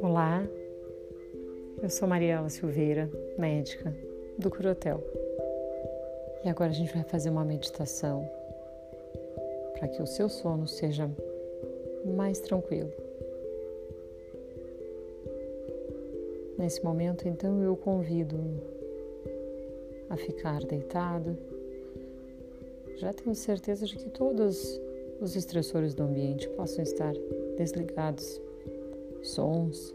Olá, eu sou Mariela Silveira, médica do Curotel. E agora a gente vai fazer uma meditação para que o seu sono seja mais tranquilo. Nesse momento, então, eu convido a ficar deitado. Já tenho certeza de que todos os estressores do ambiente possam estar desligados. Sons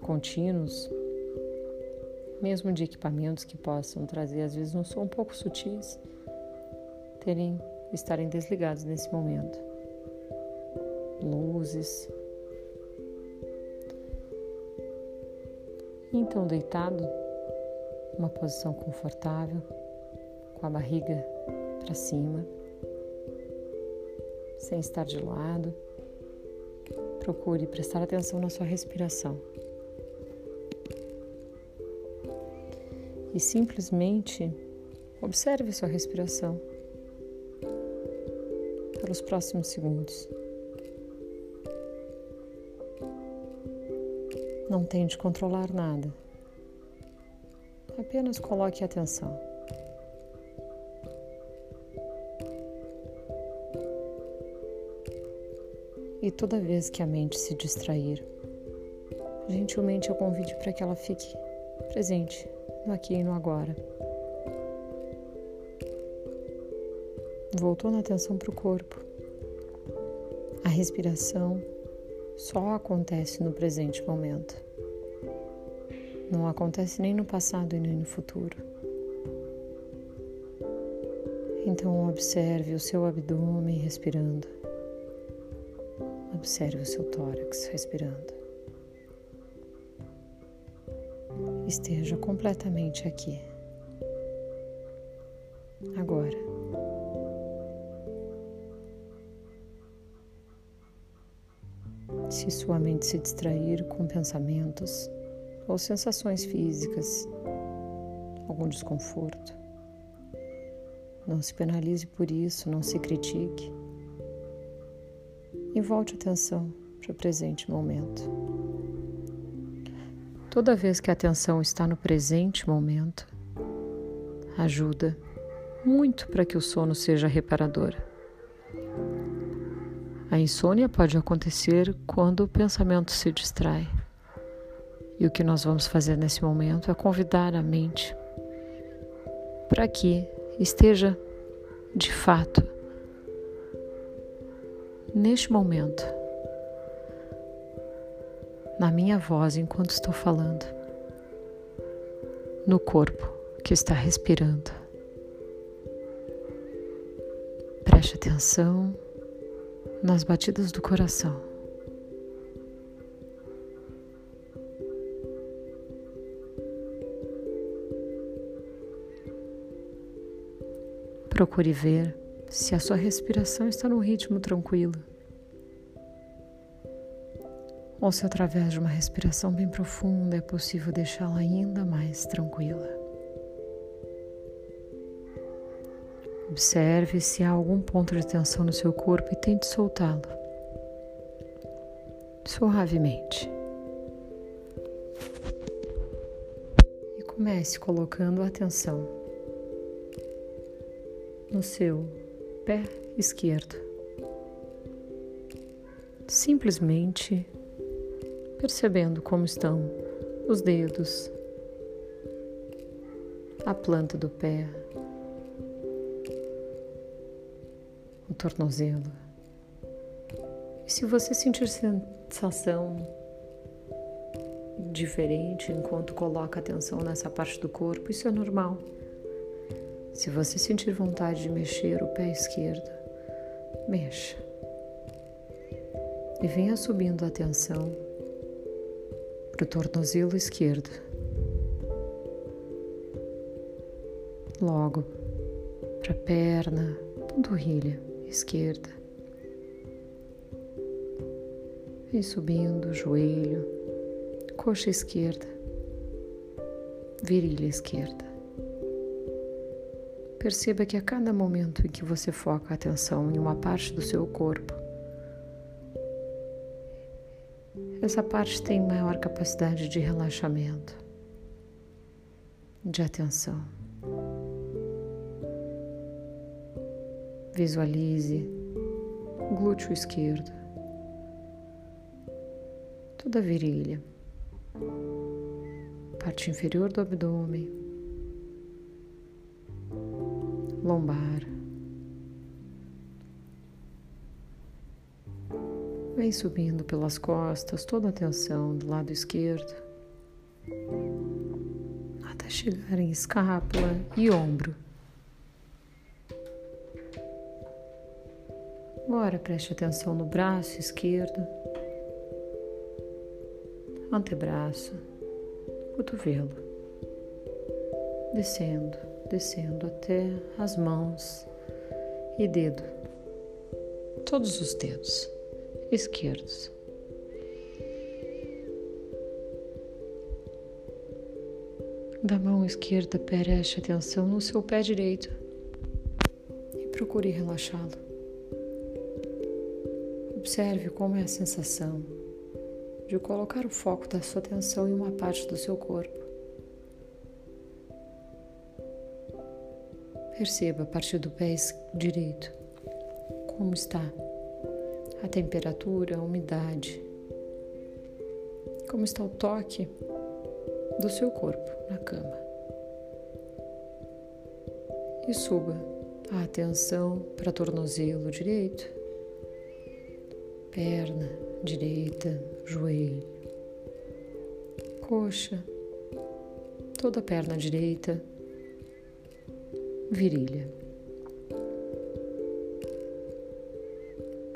contínuos, mesmo de equipamentos que possam trazer às vezes um som um pouco sutis, terem estarem desligados nesse momento. Luzes. Então, deitado, uma posição confortável, com a barriga para cima, sem estar de lado. Procure prestar atenção na sua respiração. E simplesmente observe sua respiração pelos próximos segundos. Não tente controlar nada. Apenas coloque atenção. E toda vez que a mente se distrair, gentilmente eu convide para que ela fique presente no aqui e no agora. Voltou na atenção para o corpo. A respiração só acontece no presente momento. Não acontece nem no passado e nem no futuro. Então, observe o seu abdômen respirando. Observe o seu tórax respirando. Esteja completamente aqui. Agora. Se sua mente se distrair com pensamentos ou sensações físicas, algum desconforto, não se penalize por isso, não se critique e volte atenção para o presente momento. Toda vez que a atenção está no presente momento, ajuda muito para que o sono seja reparador. A insônia pode acontecer quando o pensamento se distrai. E o que nós vamos fazer nesse momento é convidar a mente para que esteja de fato neste momento na minha voz enquanto estou falando, no corpo que está respirando. Preste atenção nas batidas do coração. Procure ver se a sua respiração está num ritmo tranquilo. Ou se através de uma respiração bem profunda é possível deixá-la ainda mais tranquila. Observe se há algum ponto de tensão no seu corpo e tente soltá-lo suavemente. E comece colocando a atenção no seu pé esquerdo. Simplesmente percebendo como estão os dedos, a planta do pé, o tornozelo. E se você sentir sensação diferente enquanto coloca atenção nessa parte do corpo, isso é normal. Se você sentir vontade de mexer o pé esquerdo, mexa. E venha subindo a atenção para o tornozelo esquerdo. Logo para a perna, panturrilha esquerda. Vem subindo, joelho, coxa esquerda, virilha esquerda. Perceba que a cada momento em que você foca a atenção em uma parte do seu corpo, essa parte tem maior capacidade de relaxamento, de atenção. Visualize glúteo esquerdo, toda a virilha, parte inferior do abdômen, lombar. Vem subindo pelas costas, toda a tensão do lado esquerdo, até chegar em escápula e ombro. Agora preste atenção no braço esquerdo, antebraço, cotovelo, descendo descendo até as mãos e dedo, todos os dedos esquerdos. Da mão esquerda, preste atenção no seu pé direito e procure relaxá-lo. Observe como é a sensação de colocar o foco da sua atenção em uma parte do seu corpo. Perceba a partir do pé direito como está a temperatura, a umidade, como está o toque do seu corpo na cama. E suba a atenção para tornozelo direito, perna direita, joelho, coxa, toda a perna direita virilha,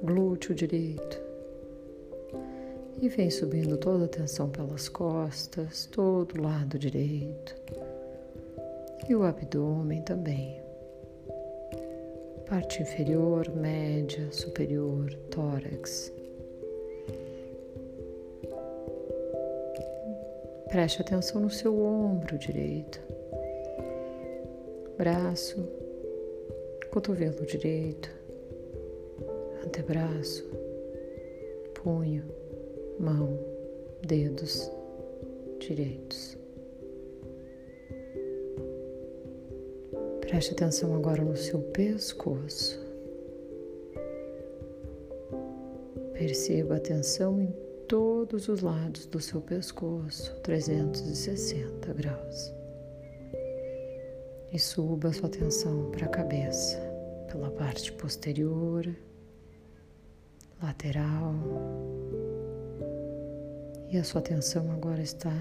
glúteo direito. E vem subindo toda a tensão pelas costas, todo o lado direito. E o abdômen também. Parte inferior, média, superior, tórax. Preste atenção no seu ombro direito braço, cotovelo direito, antebraço, punho, mão, dedos direitos. Preste atenção agora no seu pescoço. Perceba a tensão em todos os lados do seu pescoço, 360 graus e suba sua atenção para a cabeça, pela parte posterior, lateral. E a sua atenção agora está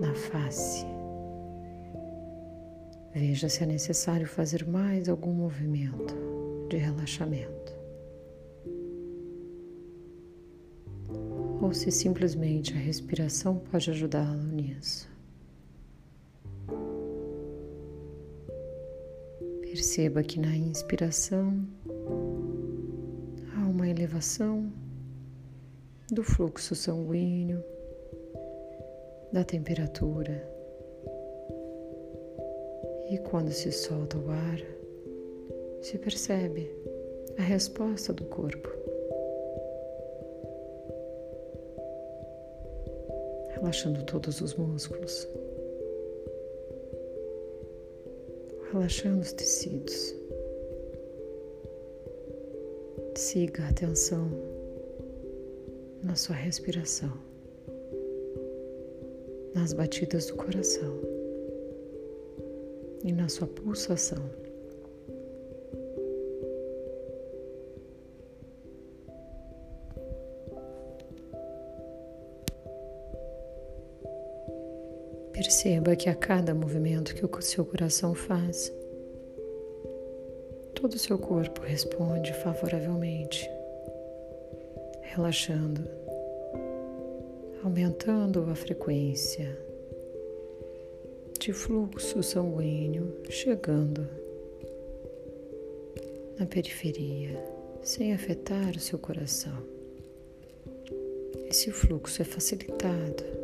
na face. Veja se é necessário fazer mais algum movimento de relaxamento. Ou se simplesmente a respiração pode ajudá-lo nisso. Perceba que na inspiração há uma elevação do fluxo sanguíneo, da temperatura. E quando se solta o ar, se percebe a resposta do corpo. Relaxando todos os músculos. Relaxando os tecidos. Siga a atenção na sua respiração, nas batidas do coração e na sua pulsação. Perceba que a cada movimento que o seu coração faz, todo o seu corpo responde favoravelmente, relaxando, aumentando a frequência de fluxo sanguíneo chegando na periferia, sem afetar o seu coração. Esse fluxo é facilitado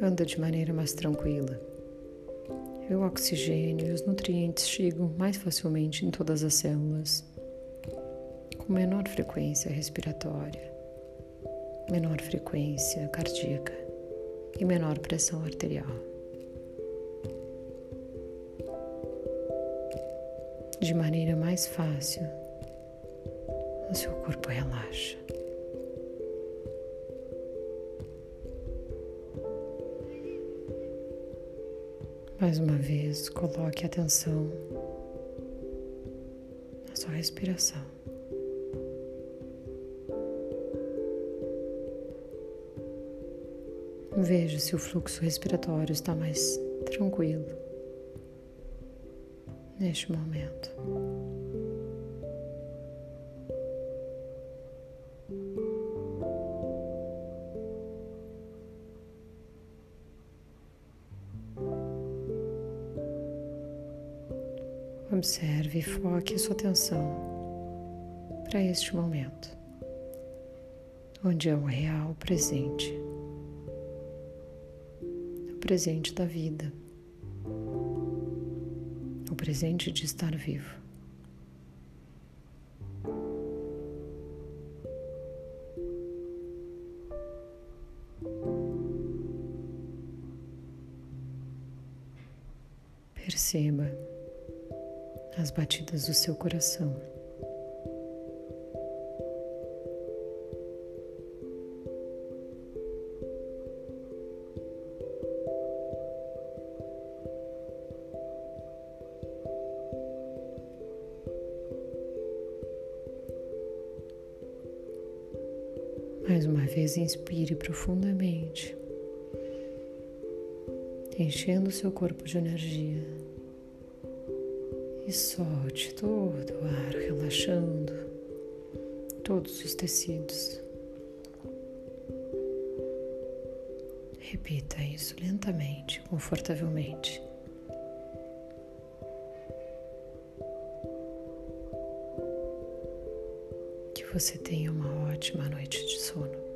anda de maneira mais tranquila, o oxigênio e os nutrientes chegam mais facilmente em todas as células, com menor frequência respiratória, menor frequência cardíaca e menor pressão arterial. De maneira mais fácil, o seu corpo relaxa. Mais uma vez, coloque atenção na sua respiração. Veja se o fluxo respiratório está mais tranquilo neste momento. Observe e foque a sua atenção para este momento, onde é o real presente, o presente da vida, o presente de estar vivo. Perceba as batidas do seu coração. Mais uma vez, inspire profundamente, enchendo seu corpo de energia e solte todo o ar, relaxando todos os tecidos. Repita isso lentamente, confortavelmente. Que você tenha uma ótima noite de sono.